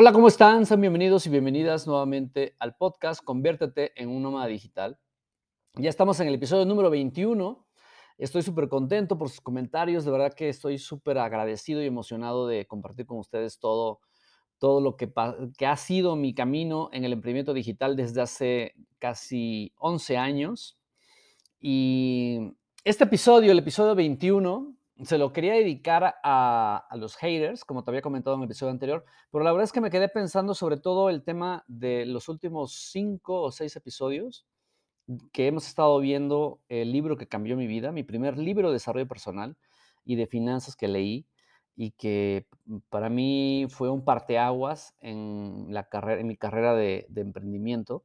Hola, ¿cómo están? Sean bienvenidos y bienvenidas nuevamente al podcast Conviértete en un nómada digital. Ya estamos en el episodio número 21. Estoy súper contento por sus comentarios. De verdad que estoy súper agradecido y emocionado de compartir con ustedes todo, todo lo que, ha sido mi camino en el emprendimiento digital desde hace casi 11 años. Y este episodio, el episodio 21, se lo quería dedicar a, los haters, como te había comentado en el episodio anterior, pero la verdad es que me quedé pensando sobre todo el tema de los últimos cinco o seis episodios que hemos estado viendo el libro que cambió mi vida, mi primer libro de desarrollo personal y de finanzas que leí y que para mí fue un parteaguas en, la carrera, en mi carrera de, de emprendimiento.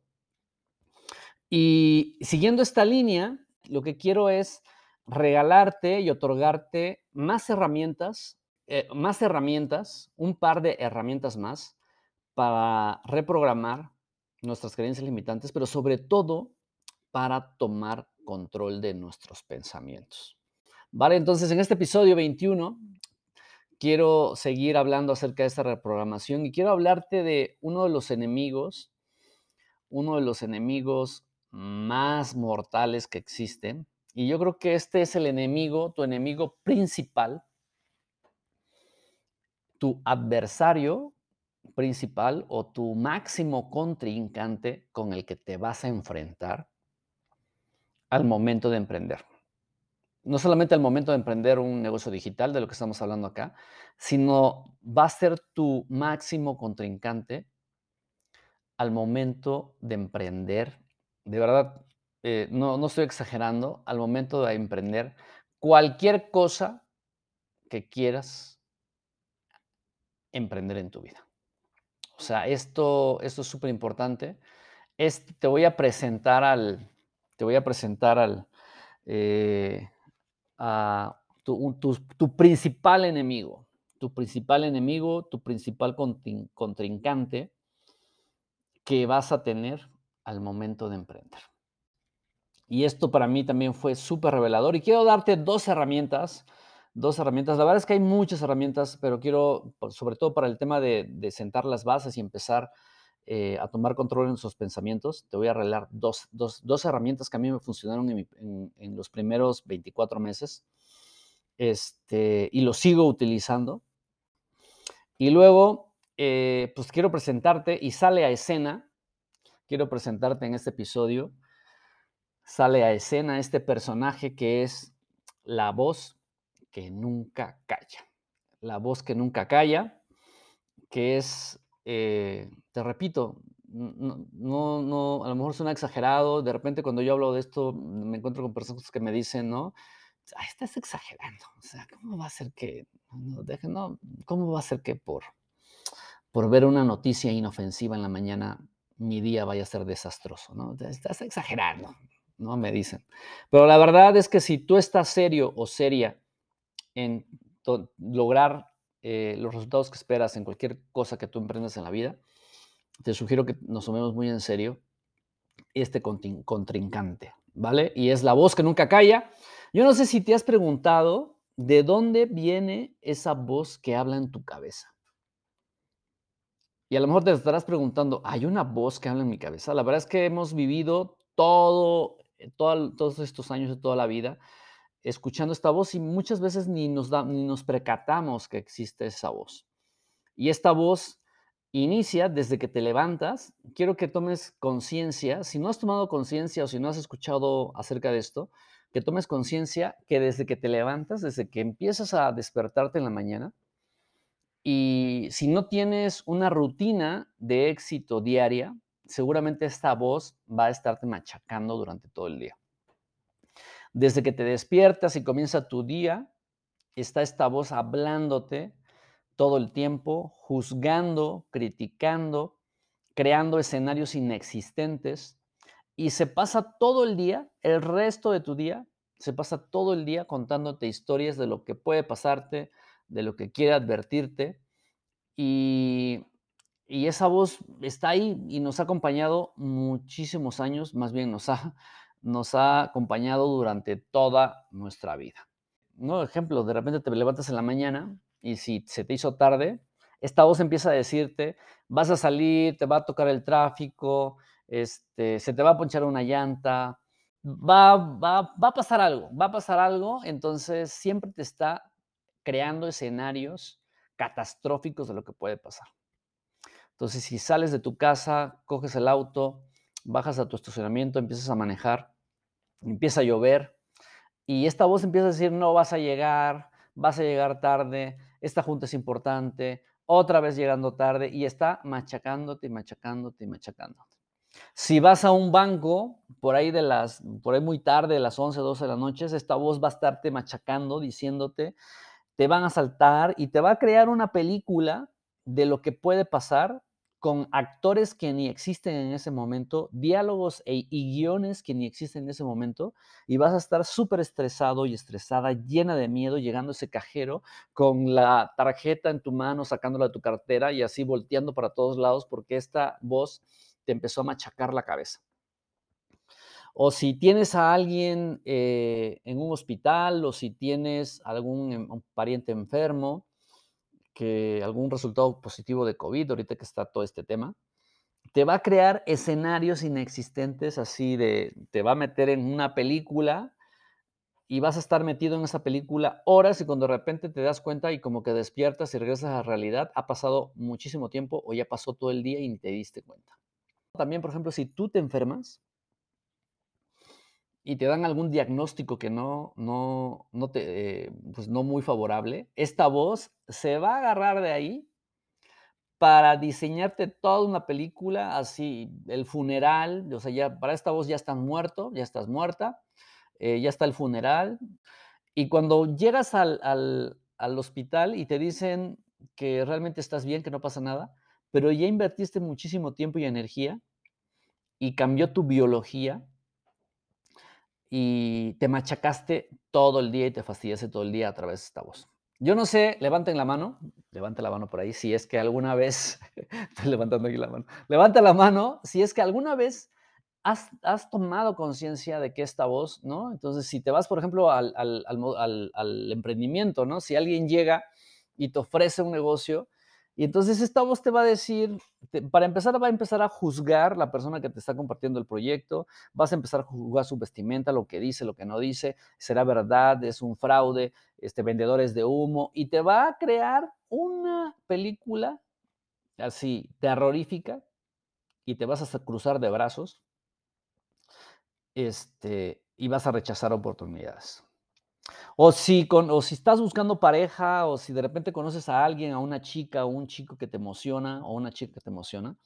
Y siguiendo esta línea, lo que quiero es regalarte y otorgarte más herramientas, eh, más herramientas, un par de herramientas más para reprogramar nuestras creencias limitantes, pero sobre todo para tomar control de nuestros pensamientos. Vale, entonces en este episodio 21 quiero seguir hablando acerca de esta reprogramación y quiero hablarte de uno de los enemigos, uno de los enemigos más mortales que existen, y yo creo que este es el enemigo, tu enemigo principal, tu adversario principal o tu máximo contrincante con el que te vas a enfrentar al momento de emprender. No solamente al momento de emprender un negocio digital, de lo que estamos hablando acá, sino va a ser tu máximo contrincante al momento de emprender. De verdad, eh, no, no estoy exagerando, al momento de emprender cualquier cosa que quieras emprender en tu vida. O sea, esto, esto es súper importante. te voy a presentar al, te voy a presentar al, eh, a tu, principal enemigo, tu principal enemigo, tu principal contrincante que vas a tener al momento de emprender. Y esto para mí también fue súper revelador. Y quiero darte dos herramientas, dos herramientas. La verdad es que hay muchas herramientas, pero quiero, sobre todo para el tema de, sentar las bases y empezar eh, a tomar control en sus pensamientos, te voy a revelar dos, herramientas que a mí me funcionaron en, los primeros 24 meses. Este, y lo sigo utilizando. Y luego, eh, pues quiero presentarte y sale a escena. Quiero presentarte en este episodio sale a escena este personaje que es la voz que nunca calla. La voz que nunca calla, que es, eh, te repito, no, no, a lo mejor suena exagerado, de repente cuando yo hablo de esto me encuentro con personas que me dicen, ¿no? estás exagerando, o sea, ¿cómo va a ser que, no, ¿cómo va a ser que por, por ver una noticia inofensiva en la mañana mi día vaya a ser desastroso, ¿no? Estás exagerando, ¿no? Me dicen. Pero la verdad es que si tú estás serio o seria en lograr eh, los resultados que esperas en cualquier cosa que tú emprendas en la vida, te sugiero que nos tomemos muy en serio este contrincante, ¿vale? Y es la voz que nunca calla. Yo no sé si te has preguntado de dónde viene esa voz que habla en tu cabeza. Y a lo mejor te estarás preguntando, ¿hay una voz que habla en mi cabeza? La verdad es que hemos vivido todo eh, todos estos años de toda la vida escuchando esta voz y muchas veces ni nos, ni nos percatamos que existe esa voz. Y esta voz inicia desde que te levantas. Quiero que tomes conciencia, si no has tomado conciencia o si no has escuchado acerca de esto, que tomes conciencia que desde que te levantas, desde que empiezas a despertarte en la mañana, y si no tienes una rutina de éxito diaria, seguramente esta voz va a estarte machacando durante todo el día. Desde que te despiertas y comienza tu día, está esta voz hablándote todo el tiempo, juzgando, criticando, creando escenarios inexistentes y se pasa todo el día, el resto de tu día, se pasa todo el día contándote historias de lo que puede pasarte, de lo que quiere advertirte y y esa voz está ahí y nos ha acompañado muchísimos años, más bien nos ha, nos ha acompañado durante toda nuestra vida. ¿No? Ejemplo, de repente te levantas en la mañana y si se te hizo tarde, esta voz empieza a decirte, vas a salir, te va a tocar el tráfico, este, se te va a ponchar una llanta, va, va, va a pasar algo, va a pasar algo, entonces siempre te está creando escenarios catastróficos de lo que puede pasar. Entonces, si sales de tu casa, coges el auto, bajas a tu estacionamiento, empiezas a manejar, empieza a llover y esta voz empieza a decir, no vas a llegar, vas a llegar tarde, esta junta es importante, otra vez llegando tarde y está machacándote machacándote y machacándote. Si vas a un banco, por ahí de las, por ahí muy tarde, de las 11, 12 de la noche, esta voz va a estarte machacando, diciéndote, te van a saltar y te va a crear una película de lo que puede pasar con actores que ni existen en ese momento, diálogos e, y guiones que ni existen en ese momento, y vas a estar súper estresado y estresada, llena de miedo, llegando a ese cajero con la tarjeta en tu mano, sacándola de tu cartera y así volteando para todos lados porque esta voz te empezó a machacar la cabeza. O si tienes a alguien eh, en un hospital o si tienes algún em, pariente enfermo, que algún resultado positivo de COVID, ahorita que está todo este tema, te va a crear escenarios inexistentes así de, te va a meter en una película y vas a estar metido en esa película horas y cuando de repente te das cuenta y como que despiertas y regresas a la realidad, ha pasado muchísimo tiempo o ya pasó todo el día y ni te diste cuenta. También, por ejemplo, si tú te enfermas, y te dan algún diagnóstico que no, no, no, te, eh, pues no muy favorable, esta voz se va a agarrar de ahí para diseñarte toda una película, así, el funeral, o sea, ya para esta voz ya estás muerto, ya estás muerta, eh, ya está el funeral, y cuando llegas al, al, al hospital y te dicen que realmente estás bien, que no pasa nada, pero ya invertiste muchísimo tiempo y energía y cambió tu biología, y te machacaste todo el día y te fastidiaste todo el día a través de esta voz. Yo no sé, levanten la mano, levante la mano por ahí, si es que alguna vez, estoy levantando aquí la mano, levanta la mano si es que alguna vez has, has tomado conciencia de que esta voz, ¿no? Entonces, si te vas, por ejemplo, al, al, al, al emprendimiento, ¿no? Si alguien llega y te ofrece un negocio, y entonces esta voz te va a decir, para empezar, va a empezar a juzgar la persona que te está compartiendo el proyecto, vas a empezar a juzgar su vestimenta, lo que dice, lo que no dice, será verdad, es un fraude, este, vendedores de humo, y te va a crear una película así terrorífica y te vas a cruzar de brazos este, y vas a rechazar oportunidades. O si, con, o si estás buscando pareja, o si de repente conoces a alguien, a una chica o un chico que te emociona, o una chica que te emociona,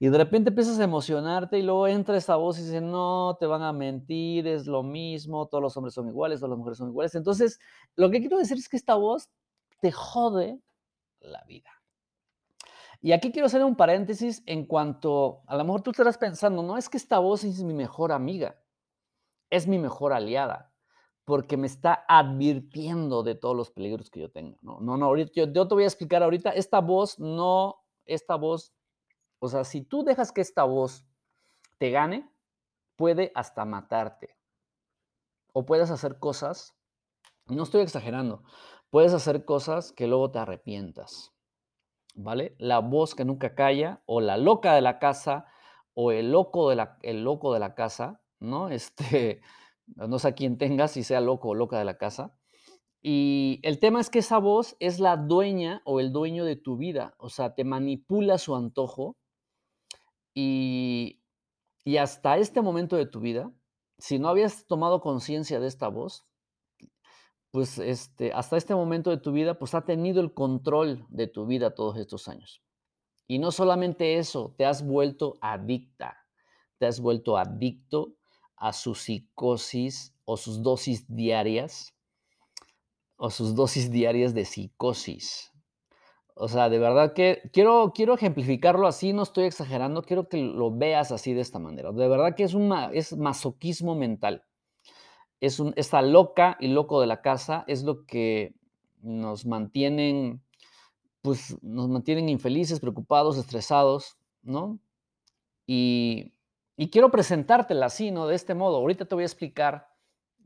y de repente empiezas a emocionarte y luego entra esa voz y dice, no, te van a mentir, es lo mismo, todos los hombres son iguales, todas las mujeres son iguales. Entonces, lo que quiero decir es que esta voz te jode la vida. Y aquí quiero hacer un paréntesis en cuanto, a lo mejor tú estarás pensando, no es que esta voz es mi mejor amiga, es mi mejor aliada porque me está advirtiendo de todos los peligros que yo tengo. No, no, no ahorita, yo, te voy a explicar ahorita, esta voz no, esta voz, o sea, si tú dejas que esta voz te gane, puede hasta matarte. O puedes hacer cosas, no estoy exagerando, puedes hacer cosas que luego te arrepientas. ¿Vale? La voz que nunca calla, o la loca de la casa, o el loco de la, el loco de la casa, ¿no? Este, no sé a quién tengas, si sea loco o loca de la casa. Y el tema es que esa voz es la dueña o el dueño de tu vida, o sea, te manipula su antojo y, y hasta este momento de tu vida, si no habías tomado conciencia de esta voz, pues este, hasta este momento de tu vida, pues ha tenido el control de tu vida todos estos años. Y no solamente eso, te has vuelto adicta, te has vuelto adicto a su psicosis o sus dosis diarias o sus dosis diarias de psicosis. O sea, de verdad que quiero, quiero ejemplificarlo así, no estoy exagerando, quiero que lo veas así de esta manera. De verdad que es, un, es masoquismo mental. Es un, esta loca y loco de la casa es lo que nos mantienen, pues nos mantienen infelices, preocupados, estresados, ¿no? Y, y quiero presentártela así, ¿no? De este modo. Ahorita te voy a explicar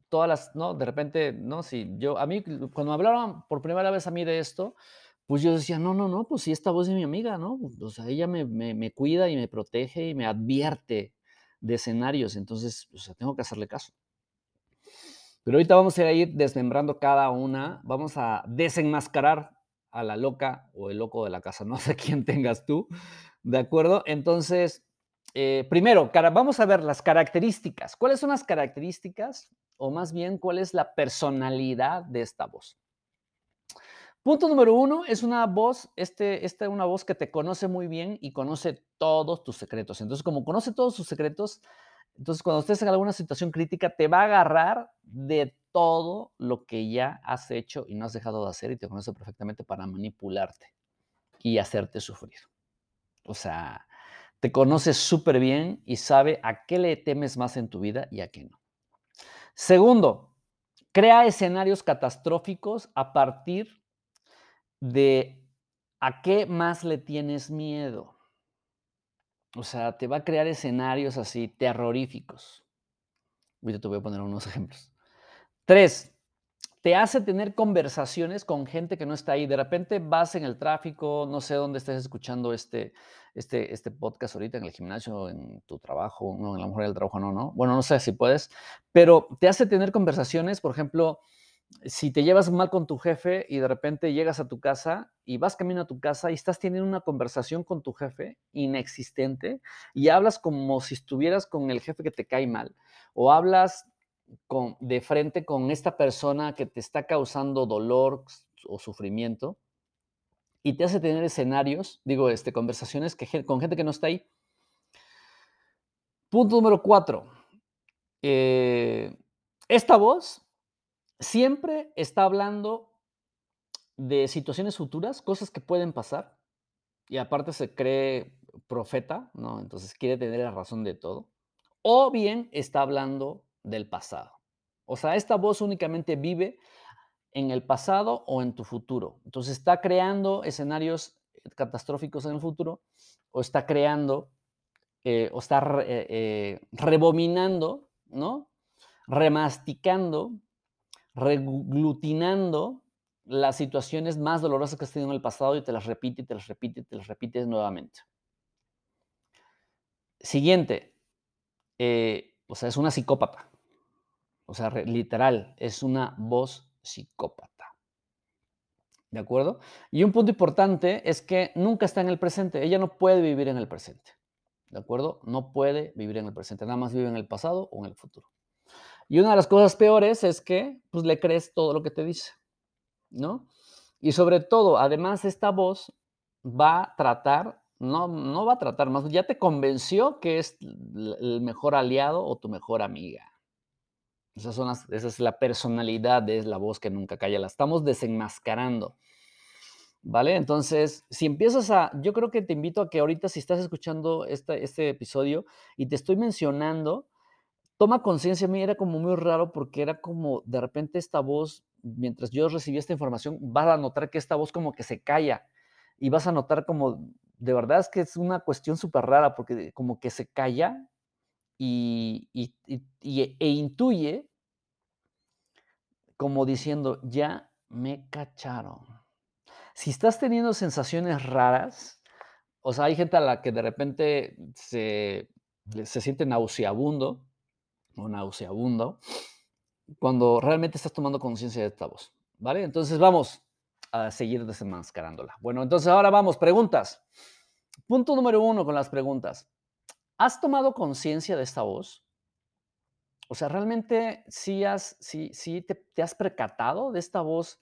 todas las, ¿no? De repente, ¿no? Si yo, a mí, cuando me hablaron por primera vez a mí de esto, pues yo decía, no, no, no, pues si esta voz es mi amiga, ¿no? O sea, ella me, me, me cuida y me protege y me advierte de escenarios, entonces, o sea, tengo que hacerle caso. Pero ahorita vamos a ir desmembrando cada una, vamos a desenmascarar a la loca o el loco de la casa, no sé quién tengas tú, ¿de acuerdo? Entonces, eh, primero, vamos a ver las características. ¿Cuáles son las características? O más bien, ¿cuál es la personalidad de esta voz? Punto número uno, es una voz, este, esta es una voz que te conoce muy bien y conoce todos tus secretos. Entonces, como conoce todos tus secretos, entonces cuando estés en alguna situación crítica, te va a agarrar de todo lo que ya has hecho y no has dejado de hacer y te conoce perfectamente para manipularte y hacerte sufrir. O sea, te conoce súper bien y sabe a qué le temes más en tu vida y a qué no. Segundo, crea escenarios catastróficos a partir de a qué más le tienes miedo. O sea, te va a crear escenarios así terroríficos. Ahorita te voy a poner unos ejemplos. Tres, te hace tener conversaciones con gente que no está ahí. De repente vas en el tráfico, no sé dónde estés escuchando este, este, este podcast ahorita, en el gimnasio, en tu trabajo, no, en la mujer del trabajo, no, no. Bueno, no sé si puedes, pero te hace tener conversaciones, por ejemplo, si te llevas mal con tu jefe y de repente llegas a tu casa y vas camino a tu casa y estás teniendo una conversación con tu jefe inexistente y hablas como si estuvieras con el jefe que te cae mal o hablas con, de frente con esta persona que te está causando dolor o sufrimiento y te hace tener escenarios, digo, este, conversaciones que, con gente que no está ahí. Punto número cuatro. Eh, esta voz siempre está hablando de situaciones futuras, cosas que pueden pasar, y aparte se cree profeta, ¿no? Entonces quiere tener la razón de todo. O bien está hablando del pasado. O sea, esta voz únicamente vive en el pasado o en tu futuro. Entonces está creando escenarios catastróficos en el futuro o está creando eh, o está eh, eh, rebominando, ¿no? Remasticando reglutinando las situaciones más dolorosas que has tenido en el pasado y te las repite, te las repite, te las repite nuevamente. Siguiente, eh, o sea, es una psicópata. O sea, literal, es una voz psicópata. ¿De acuerdo? Y un punto importante es que nunca está en el presente. Ella no puede vivir en el presente. ¿De acuerdo? No puede vivir en el presente. Nada más vive en el pasado o en el futuro. Y una de las cosas peores es que pues, le crees todo lo que te dice, ¿no? Y sobre todo, además, esta voz va a tratar, no, no va a tratar más, ya te convenció que es el mejor aliado o tu mejor amiga. Esas son esa es la personalidad de la voz que nunca calla, la estamos desenmascarando. ¿Vale? Entonces, si empiezas a, yo creo que te invito a que ahorita si estás escuchando este, este episodio y te estoy mencionando, toma conciencia, a mí era como muy raro porque era como de repente esta voz, mientras yo recibía esta información, vas a notar que esta voz como que se calla y vas a notar como, de verdad es que es una cuestión súper rara porque como que se calla y, e intuye como diciendo, ya me cacharon. Si estás teniendo sensaciones raras, o sea, hay gente a la que de repente se, se siente nauseabundo, o nauseabundo, cuando realmente estás tomando conciencia de esta voz. ¿Vale? Entonces vamos a seguir desenmascarándola. Bueno, entonces ahora vamos, preguntas. Punto número uno con las preguntas. ¿Has tomado conciencia de esta voz? O sea, ¿realmente sí, has, sí, sí te, has percatado de esta voz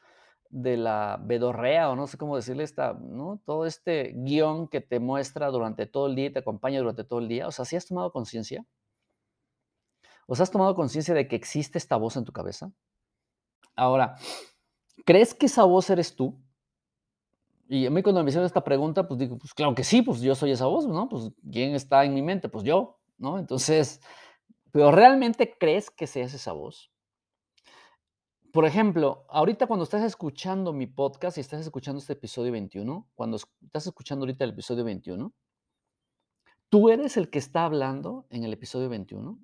de la bedorrea o no sé cómo decirle esta, ¿no? Todo este guion que te muestra durante todo el día y te acompaña durante todo el día. O sea, ¿sí has tomado conciencia? ¿Os has tomado conciencia de que existe esta voz en tu cabeza? Ahora, ¿crees que esa voz eres tú? Y a mí cuando me hicieron esta pregunta, pues digo, pues claro que sí, pues yo soy esa voz, ¿no? Pues ¿quién está en mi mente? Pues yo, ¿no? Entonces, pero ¿realmente crees que seas esa voz? Por ejemplo, ahorita cuando estás escuchando mi podcast y estás escuchando este episodio 21, cuando estás escuchando ahorita el episodio 21, ¿tú eres el que está hablando en el episodio 21?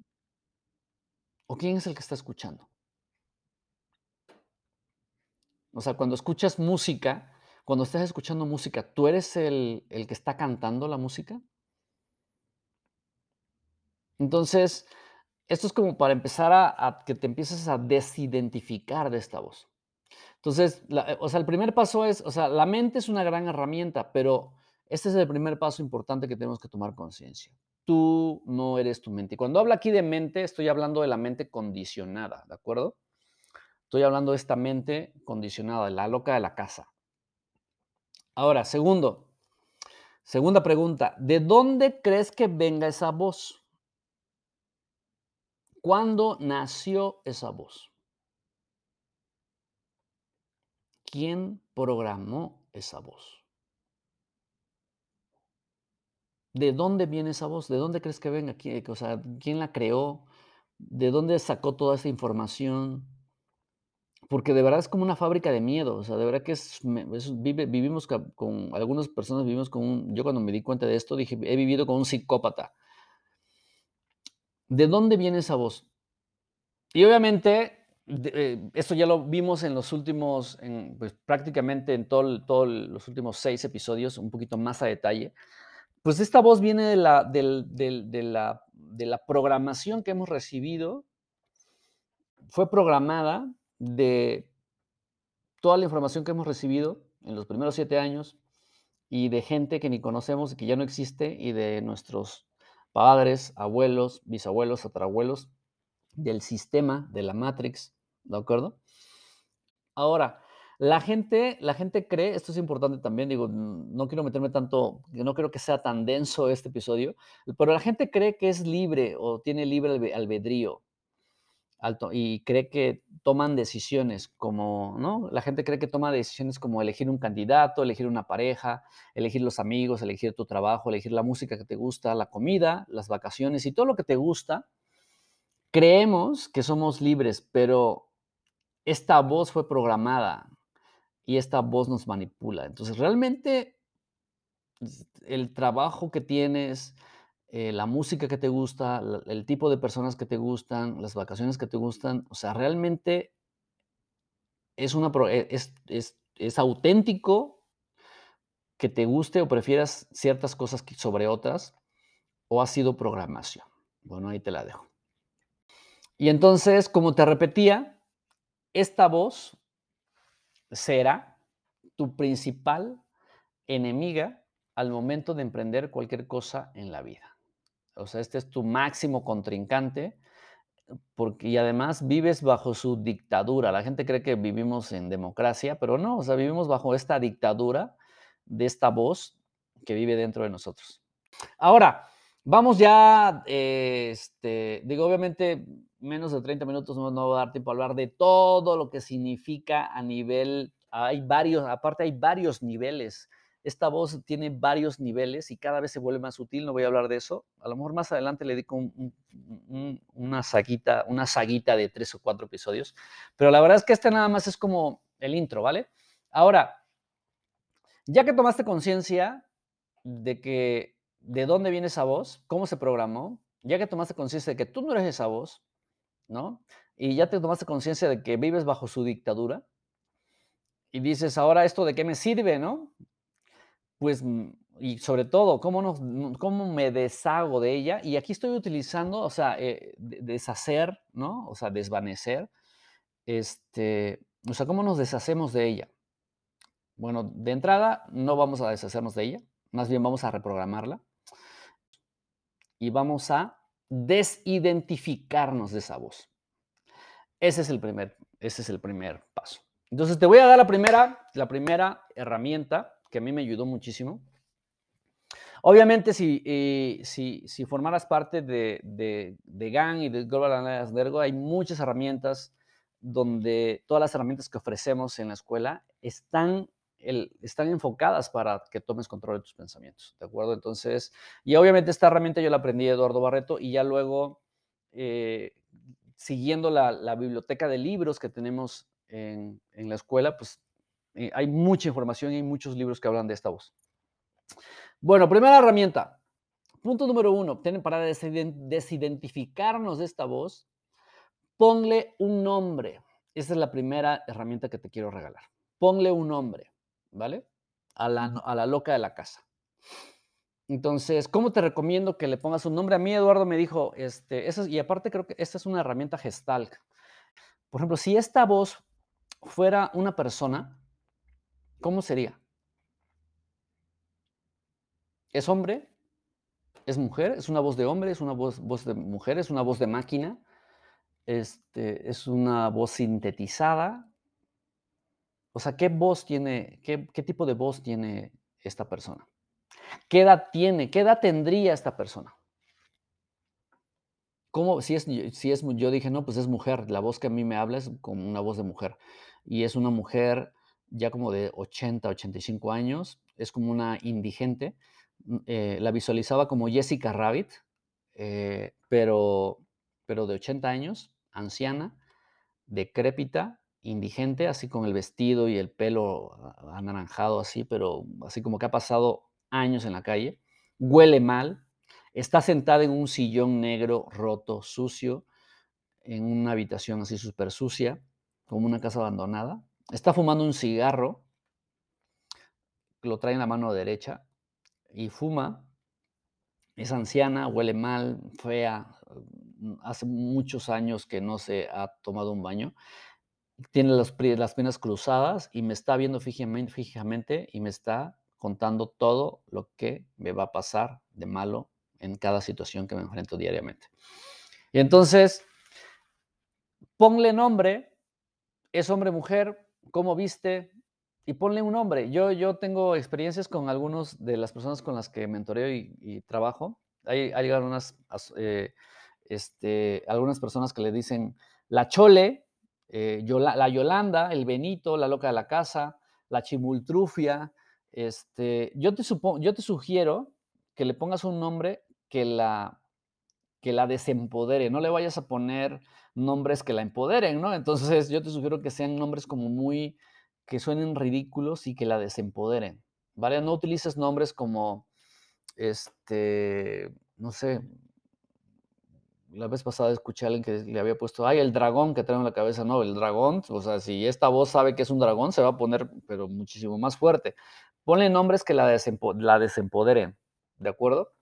¿O quién es el que está escuchando? O sea, cuando escuchas música, cuando estás escuchando música, ¿tú eres el, el que está cantando la música? Entonces, esto es como para empezar a, que te empieces a desidentificar de esta voz. Entonces, eh, o sea, el primer paso es, o sea, la mente es una gran herramienta, pero este es el primer paso importante que tenemos que tomar conciencia. Tú no eres tu mente. Y cuando hablo aquí de mente, estoy hablando de la mente condicionada, ¿de acuerdo? Estoy hablando de esta mente condicionada, la loca de la casa. Ahora, segundo, segunda pregunta, ¿de dónde crees que venga esa voz? ¿Cuándo nació esa voz? ¿Quién programó esa voz? ¿De dónde viene esa voz? ¿De dónde crees que venga? ¿Quién, ¿quién la creó? ¿De dónde sacó toda esa información? Porque de verdad es como una fábrica de miedo, o sea, de verdad que es, vivimos con, algunas personas vivimos con un, yo cuando me di cuenta de esto dije, he vivido con un psicópata. ¿De dónde viene esa voz? Y obviamente, eh, esto ya lo vimos en los últimos, pues prácticamente en todo, todos los últimos seis episodios, un poquito más a detalle. Pues esta voz viene de la, de la, de la programación que hemos recibido, fue programada de toda la información que hemos recibido en los primeros siete años y de gente que ni conocemos y que ya no existe y de nuestros padres, abuelos, bisabuelos, tatarabuelos, del sistema, de la Matrix, ¿de acuerdo? Ahora, la gente, la gente cree, esto es importante también, digo, no quiero meterme tanto, no creo que sea tan denso este episodio, pero la gente cree que es libre o tiene libre albe- albedrío y cree que toman decisiones como, ¿no? La gente cree que toma decisiones como elegir un candidato, elegir una pareja, elegir los amigos, elegir tu trabajo, elegir la música que te gusta, la comida, las vacaciones y todo lo que te gusta. Creemos que somos libres, pero esta voz fue programada y esta voz nos manipula. Entonces, realmente el trabajo que tienes, eh, la música que te gusta, el tipo de personas que te gustan, las vacaciones que te gustan, o sea, realmente es, una, e- es, es, es auténtico que te guste o prefieras ciertas cosas sobre otras o ha sido programación. Bueno, ahí te la dejo. Y entonces, como te repetía, esta voz será tu principal enemiga al momento de emprender cualquier cosa en la vida. O sea, este es tu máximo contrincante porque y además vives bajo su dictadura. La gente cree que vivimos en democracia, pero no, o sea, vivimos bajo esta dictadura de esta voz que vive dentro de nosotros. Ahora, vamos ya, eh, este, digo, obviamente menos de 30 minutos no, no va a dar tiempo a hablar de todo lo que significa a nivel, hay varios, aparte hay varios niveles. Esta voz tiene varios niveles y cada vez se vuelve más sutil, no voy a hablar de eso. A lo mejor más adelante le dedico un- un- un- una, saguita, una saguita de tres o cuatro episodios, pero la verdad es que este nada más es como el intro, ¿vale? Ahora, ya que tomaste conciencia de que de dónde viene esa voz, cómo se programó, ya que tomaste conciencia de que tú no eres esa voz, ¿no? Y ya te tomaste conciencia de que vives bajo su dictadura y dices, ahora esto de qué me sirve, ¿no? Pues, mm, y sobre todo, ¿cómo, nos, mm, cómo me deshago de ella? Y aquí estoy utilizando, o sea, eh, de- deshacer, ¿no? O sea, desvanecer, este, o sea, ¿cómo nos deshacemos de ella? Bueno, de entrada, no vamos a deshacernos de ella, más bien vamos a reprogramarla y vamos a desidentificarnos de esa voz. Ese es el primer, ese es el primer paso. Entonces te voy a dar la primera, la primera herramienta que a mí me ayudó muchísimo. Obviamente, si, eh, si, si formaras parte de, de, de GAN y de Global Analytics hay muchas herramientas donde todas las herramientas que ofrecemos en la escuela están, el, están enfocadas para que tomes control de tus pensamientos, ¿de acuerdo? Entonces, y obviamente esta herramienta yo la aprendí Eduardo Barreto y ya luego, eh, siguiendo la, la, biblioteca de libros que tenemos en, en la escuela, pues eh, hay mucha información y hay muchos libros que hablan de esta voz. Bueno, primera herramienta. Punto número uno, para desidentificarnos de esta voz, ponle un nombre. Esa es la primera herramienta que te quiero regalar. Ponle un nombre, ¿vale? a la, a la loca de la casa. Entonces, ¿cómo te recomiendo que le pongas un nombre? A mí Eduardo me dijo, este, eso, y aparte creo que esta es una herramienta gestal. Por ejemplo, si esta voz fuera una persona, ¿cómo sería? ¿Es hombre? ¿Es mujer? ¿Es una voz de hombre? ¿Es una voz, de mujer? ¿Es una voz de máquina? Este, ¿Es una voz sintetizada? O sea, ¿qué voz tiene, qué, qué tipo de voz tiene esta persona? ¿Qué edad tiene? ¿Qué edad tendría esta persona? ¿Cómo? Si es, si es, yo dije, no, pues es mujer. La voz que a mí me habla es como una voz de mujer. Y es una mujer ya como de 80, 85 años. Es como una indigente. Mm, eh, la visualizaba como Jessica Rabbit, eh, pero, pero de 80 años, anciana, decrépita, indigente, así con el vestido y el pelo anaranjado así, pero así como que ha pasado años en la calle. Huele mal, está sentada en un sillón negro, roto, sucio, en una habitación así súper sucia, como una casa abandonada. Está fumando un cigarro, lo trae en la mano derecha, y fuma, es anciana, huele mal, fea, mm, hace muchos años que no se ha tomado un baño, tiene las, piernas cruzadas y me está viendo fijamente, fijamente y me está contando todo lo que me va a pasar de malo en cada situación que me enfrento diariamente. Y entonces, ponle nombre, es hombre, mujer, cómo viste, y ponle un nombre. Yo, yo tengo experiencias con algunos de las personas con las que mentoreo y, trabajo. Hay, algunas, eh, este, algunas personas que le dicen la Chole, eh, la Yolanda, el Benito, la loca de la casa, la Chimultrufia. Este, yo, te yo te sugiero que le pongas un nombre que la, que la desempodere. No le vayas a poner nombres que la empoderen, ¿no? Entonces yo te sugiero que sean nombres como muy que suenen ridículos y que la desempoderen, ¿vale? No utilices nombres como, este, no sé, la vez pasada escuché a alguien que le había puesto, ay, el dragón que trae en la cabeza, no, el dragón, o sea, si esta voz sabe que es un dragón, se va a poner, pero muchísimo más fuerte. Ponle nombres que la, la desempoderen, ¿de acuerdo?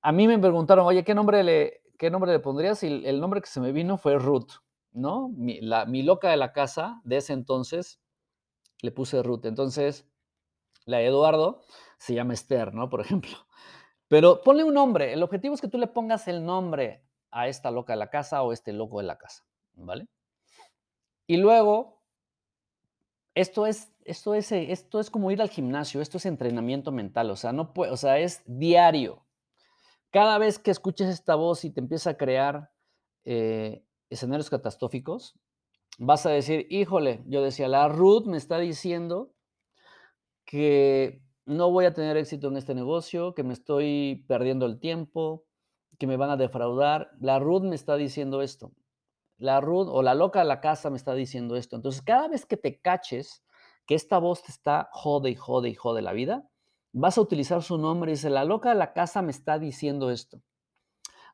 A mí me preguntaron, oye, ¿qué nombre le, qué nombre le pondrías? El nombre que se me vino fue Ruth, ¿no? Mi, la, mi loca de la casa de ese entonces le puse Ruth. Entonces, la de Eduardo se llama Esther, ¿no? Por ejemplo. Pero ponle un nombre. El objetivo es que tú le pongas el nombre a esta loca de la casa o este loco de la casa, ¿vale? Y luego, esto es, esto es, esto es como ir al gimnasio, esto es entrenamiento mental, o sea, no puede, o sea, es diario. Cada vez que escuches esta voz y te empieza a crear eh, escenarios catastróficos, vas a decir, híjole, yo decía, la Ruth me está diciendo que no voy a tener éxito en este negocio, que me estoy perdiendo el tiempo, que me van a defraudar. La Ruth me está diciendo esto. La Ruth o la loca de la casa me está diciendo esto. Entonces, cada vez que te caches que esta voz te está jode y jode y jode la vida, vas a utilizar su nombre y dice, la loca de la casa me está diciendo esto.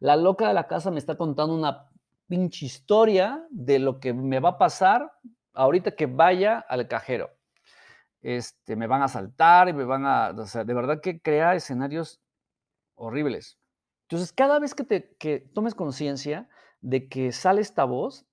La loca de la casa me está contando una pinche historia de lo que me va a pasar ahorita que vaya al cajero. Este, me van a saltar y me van a, o sea, de verdad que crea escenarios horribles. Entonces, cada vez que, te, que tomes conciencia de que sale esta voz,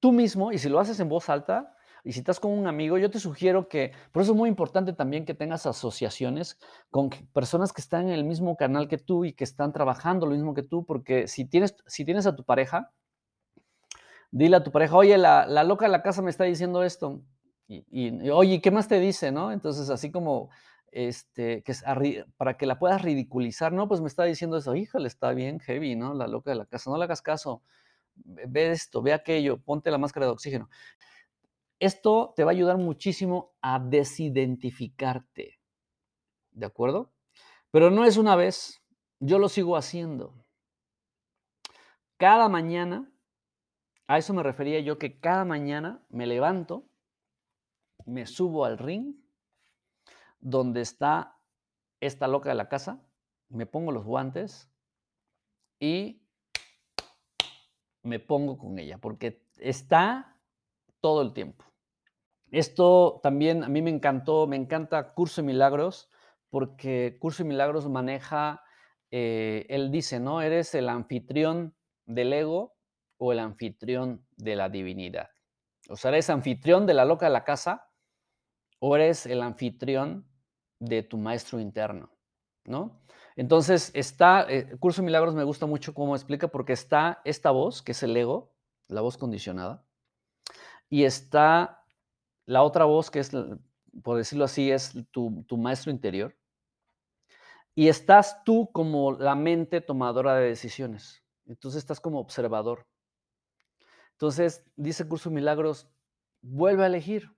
tú mismo, y si lo haces en voz alta, y si estás con un amigo, yo te sugiero que, por eso es muy importante también que tengas asociaciones con personas que están en el mismo canal que tú y que están trabajando lo mismo que tú, porque si tienes, si tienes a tu pareja, dile a tu pareja, oye, la, loca de la casa me está diciendo esto, y, oye, ¿qué más te dice, no? Entonces, así como, este, que es para que la puedas ridiculizar, no, pues me está diciendo eso, híjole, está bien heavy, ¿no? La loca de la casa, no le hagas caso, ve esto, ve aquello, ponte la máscara de oxígeno. Esto te va a ayudar muchísimo a desidentificarte. ¿De acuerdo? Pero no es una vez, yo lo sigo haciendo. Cada mañana, a eso me refería yo que cada mañana me levanto, me subo al ring donde está esta loca de la casa, me pongo los guantes y me pongo con ella, porque está todo el tiempo Esto también a mí me encantó, me encanta Curso de Milagros, porque Curso de Milagros maneja, eh, él dice, ¿no? Eres el anfitrión del ego o el anfitrión de la divinidad. O sea, eres anfitrión de la loca de la casa o eres el anfitrión de tu maestro interno, ¿no? Entonces, está, eh, Curso de Milagros me gusta mucho cómo explica, porque está esta voz, que es el ego, la voz condicionada, y está la otra voz, que es, por decirlo así, es tu, tu maestro interior, y estás tú como la mente tomadora de decisiones. Entonces estás como observador. Entonces, dice Curso Milagros, vuelve a elegir.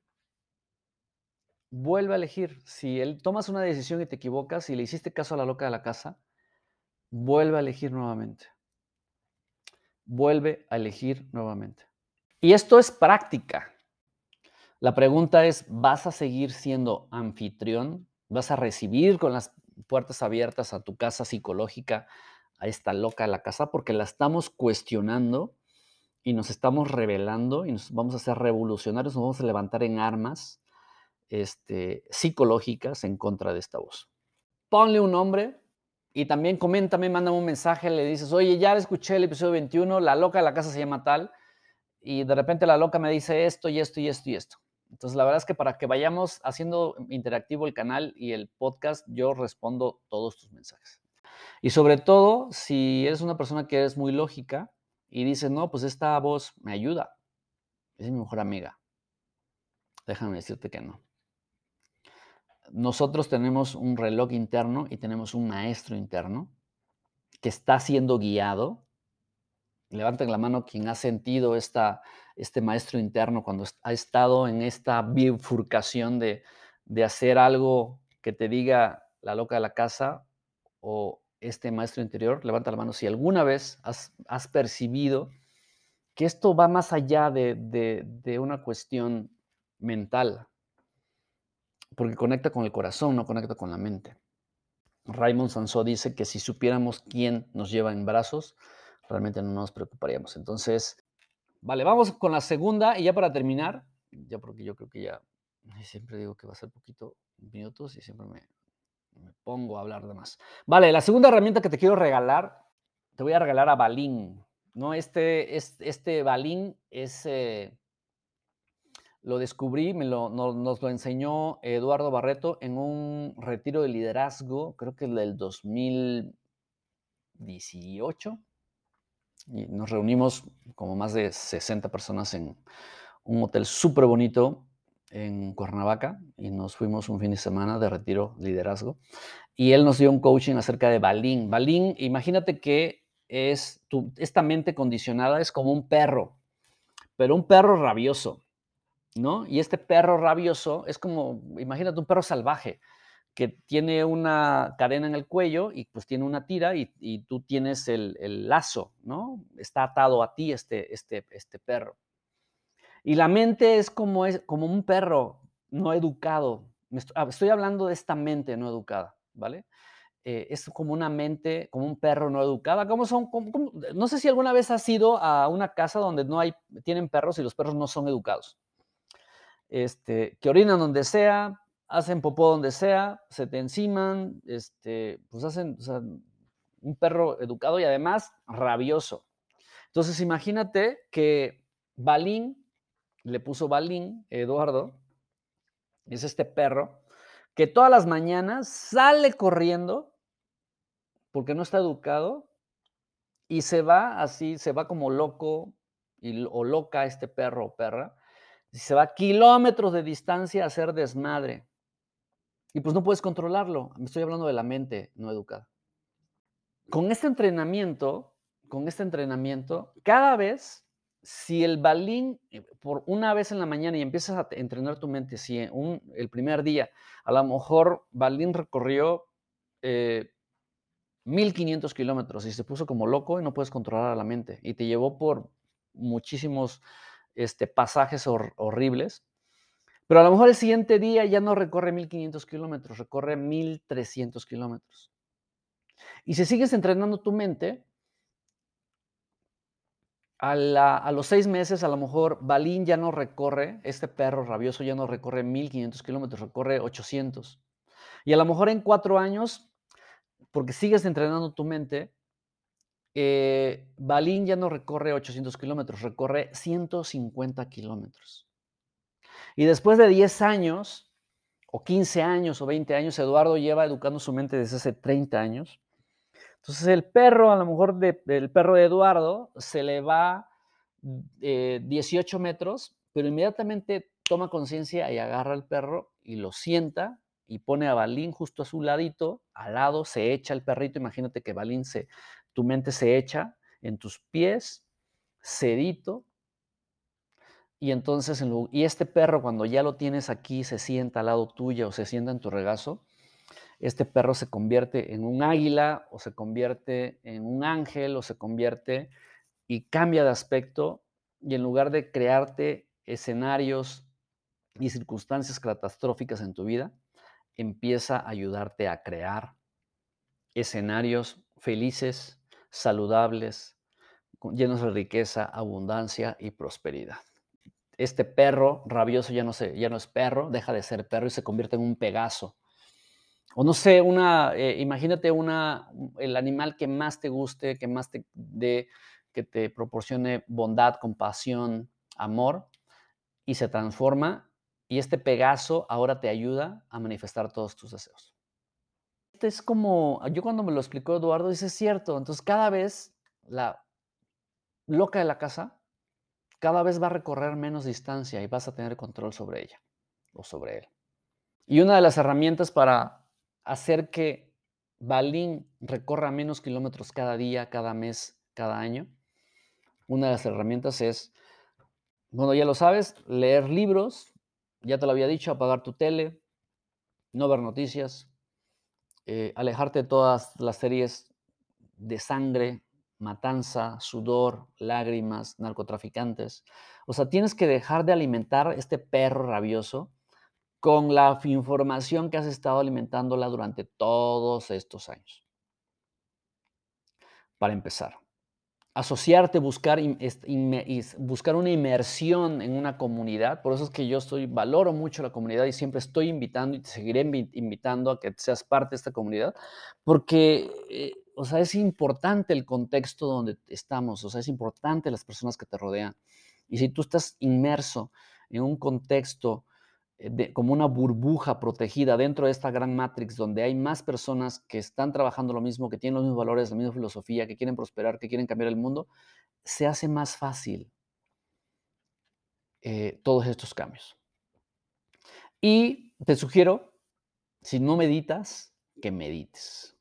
Vuelve a elegir. Si él, tomas una decisión y te equivocas, y le hiciste caso a la loca de la casa, vuelve a elegir nuevamente. Vuelve a elegir nuevamente. Y esto es práctica. La pregunta es, ¿vas a seguir siendo anfitrión? ¿Vas a recibir con las puertas abiertas a tu casa psicológica, a esta loca de la casa? Porque la estamos cuestionando y nos estamos revelando y nos vamos a hacer revolucionarios, nos vamos a levantar en armas este, psicológicas en contra de esta voz. Ponle un nombre y también coméntame, mándame un mensaje, le dices, oye, ya escuché el episodio 21, la loca de la casa se llama tal, y de repente la loca me dice esto y esto y esto y esto. Entonces, la verdad es que para que vayamos haciendo interactivo el canal y el podcast, yo respondo todos tus mensajes. Y sobre todo, si eres una persona que eres muy lógica y dices, no, pues esta voz me ayuda, es mi mejor amiga. Déjame decirte que no. Nosotros tenemos un reloj interno y tenemos un maestro interno que está siendo guiado. Levanten la mano quien ha sentido esta, este maestro interno cuando ha estado en esta bifurcación de, de hacer algo que te diga la loca de la casa o este maestro interior, levanta la mano si alguna vez has, percibido que esto va más allá de, de, de, una cuestión mental, porque conecta con el corazón, no conecta con la mente. Raymond Sansó dice que si supiéramos quién nos lleva en brazos, realmente no nos preocuparíamos. Entonces, Vale, vamos con la segunda y ya para terminar, ya porque yo creo que ya siempre digo que va a ser poquito minutos y siempre me, pongo a hablar de más. Vale, la segunda herramienta que te quiero regalar, te voy a regalar a Balín. ¿no? Este, este, este Balín es, eh, lo descubrí, me lo, no, nos lo enseñó Eduardo Barreto en un retiro de liderazgo, creo que es del 2018 y nos reunimos como más de 60 personas en un hotel súper bonito en Cuernavaca y nos fuimos un fin de semana de retiro liderazgo y él nos dio un coaching acerca de Balín. Balín, imagínate que es tu, esta mente condicionada es como un perro, pero un perro rabioso, ¿no? Y este perro rabioso es como, imagínate un perro salvaje que tiene una cadena en el cuello y pues tiene una tira y, tú tienes el, lazo, ¿no? Está atado a ti este, este, este perro. Y la mente es como, es como un perro no educado. Ah, estoy hablando de esta mente no educada, ¿vale? Eh, es como una mente, como un perro no educada. ¿Cómo son? Cómo? No sé si alguna vez has ido a una casa donde no hay, tienen perros y los perros no son educados. Este, que orinan donde sea, hacen popó donde sea, se te enciman, este, pues hacen un perro educado y además rabioso. Entonces imagínate que Balín, le puso Balín, Eduardo, es este perro, que todas las mañanas sale corriendo porque no está educado y se va así, se va como loco y, o loca este perro o perra, y se va kilómetros de distancia a hacer desmadre. Y pues no puedes controlarlo. Me estoy hablando de la mente no educada. Con este entrenamiento, con este entrenamiento, cada vez, si el balín, eh, por una vez en la mañana y empiezas a entrenar tu mente, si un, el primer día, a lo mejor balín recorrió eh, 1500 kilómetros y se puso como loco y no puedes controlar a la mente y te llevó por muchísimos este, pasajes hor horribles, pero a lo mejor el siguiente día ya no recorre 1500 kilómetros, recorre 1300 kilómetros. Y si sigues entrenando tu mente, A, los seis meses, a lo mejor, Balín ya no recorre, este perro rabioso ya no recorre 1500 kilómetros, recorre 800. Y a lo mejor en cuatro años, porque sigues entrenando tu mente, eh, Balín ya no recorre 800 kilómetros, recorre 150 kilómetros. Y después de 10 años, o 15 años, o 20 años, Eduardo lleva educando su mente desde hace 30 años. Entonces el perro, a lo mejor del perro de Eduardo, se le va 18 eh, metros, pero inmediatamente toma conciencia y agarra al perro y lo sienta y pone a Balín justo a su ladito, al lado, se echa el perrito, imagínate que Balín se, tu mente se echa en tus pies, cedito, y entonces, y este perro cuando ya lo tienes aquí, se sienta al lado tuyo o se sienta en tu regazo, este perro se convierte en un águila o se convierte en un ángel o se convierte y cambia de aspecto y en lugar de crearte escenarios y circunstancias catastróficas en tu vida, empieza a ayudarte a crear escenarios felices, saludables, llenos de riqueza, abundancia y prosperidad. Este perro rabioso ya no, ya no es perro, deja de ser perro y se convierte en un pegaso. O no sé, una, eh, imagínate una, el animal que más te guste, que más te dé, que te proporcione bondad, compasión, amor, y se transforma, y este Pegaso ahora te ayuda a manifestar todos tus deseos es como, yo cuando me lo explicó Eduardo, dice, es cierto, entonces cada vez la loca de la casa, cada vez va a recorrer menos distancia y vas a tener control sobre ella o sobre él. Y una de las herramientas para hacer que Balín recorra menos kilómetros cada día, cada mes, cada año, una de las herramientas es, bueno, ya lo sabes, leer libros, ya te lo había dicho, apagar tu tele, no ver noticias, eh, alejarte de todas las series de sangre, matanza, sudor, lágrimas, narcotraficantes. O sea, tienes que dejar de alimentar este perro rabioso con la información que has estado alimentándola durante todos estos años. Para empezar asociarte, buscar, buscar una inmersión en una comunidad. Por eso es que yo estoy, valoro mucho la comunidad y siempre estoy invitando y te seguiré invitando a que seas parte de esta comunidad, porque, eh, o sea, es importante el contexto donde estamos, o sea, es importante las personas que te rodean. Y si tú estás inmerso en un contexto eh, como una burbuja protegida dentro de esta gran matrix donde hay más personas que están trabajando lo mismo, que tienen los mismos valores, la misma filosofía, que quieren prosperar, que quieren cambiar el mundo, se hace más fácil eh, todos estos cambios. Y te sugiero, si no meditas, que medites.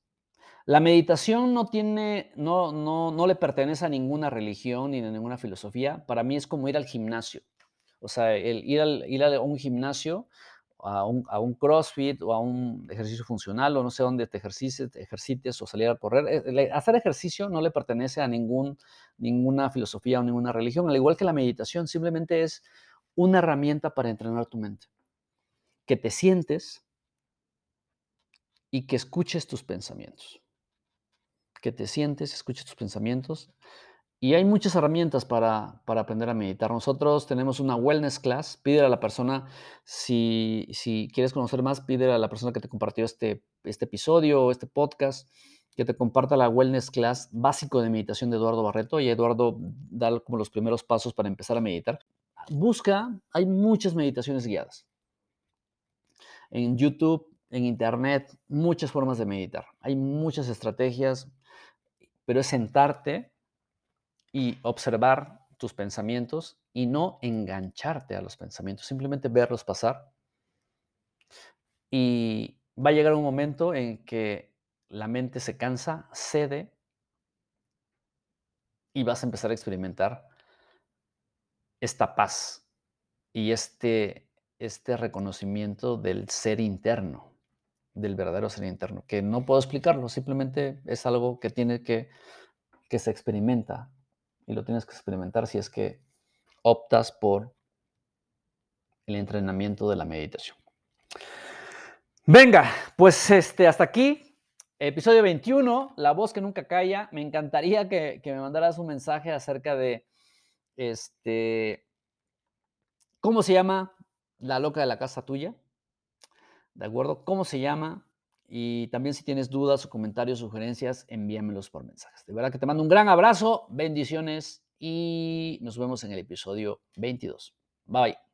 La meditación no tiene, no, no, no le pertenece a ninguna religión ni a ninguna filosofía. Para mí es como ir al gimnasio. O sea, el ir, al, ir a un gimnasio, a un, a un, CrossFit o a un ejercicio funcional o no sé dónde te ejercites, te ejercites o salir a correr. Eh, hacer ejercicio no le pertenece a ningún, ninguna filosofía o ninguna religión, al igual que la meditación, simplemente es una herramienta para entrenar tu mente. Que te sientes y que escuches tus pensamientos. Que te sientes, escuches tus pensamientos y hay muchas herramientas para, aprender a meditar. Nosotros tenemos una wellness class. Pídele a la persona, si, si quieres conocer más, pídele a la persona que te compartió este, este episodio o este podcast, que te comparta la wellness class básico de meditación de Eduardo Barreto. Y Eduardo da como los primeros pasos para empezar a meditar. Busca, hay muchas meditaciones guiadas. En YouTube, en Internet, muchas formas de meditar. Hay muchas estrategias, pero es sentarte y observar tus pensamientos y no engancharte a los pensamientos, simplemente verlos pasar. Y va a llegar un momento en que la mente se cansa, cede y vas a empezar a experimentar esta paz y este, este reconocimiento del ser interno, del verdadero ser interno, que no puedo explicarlo, simplemente es algo que tiene que, que se experimenta y lo tienes que experimentar si es que optas por el entrenamiento de la meditación. Venga, pues este, hasta aquí, episodio 21, La voz que nunca calla. Me encantaría que, me mandaras un mensaje acerca de Este, ¿Cómo se llama la loca de la casa tuya? ¿De acuerdo? ¿Cómo se llama? Y también si tienes dudas o comentarios, sugerencias, envíamelos por mensajes. De verdad que te mando un gran abrazo, bendiciones y nos vemos en el episodio 22. Bye bye.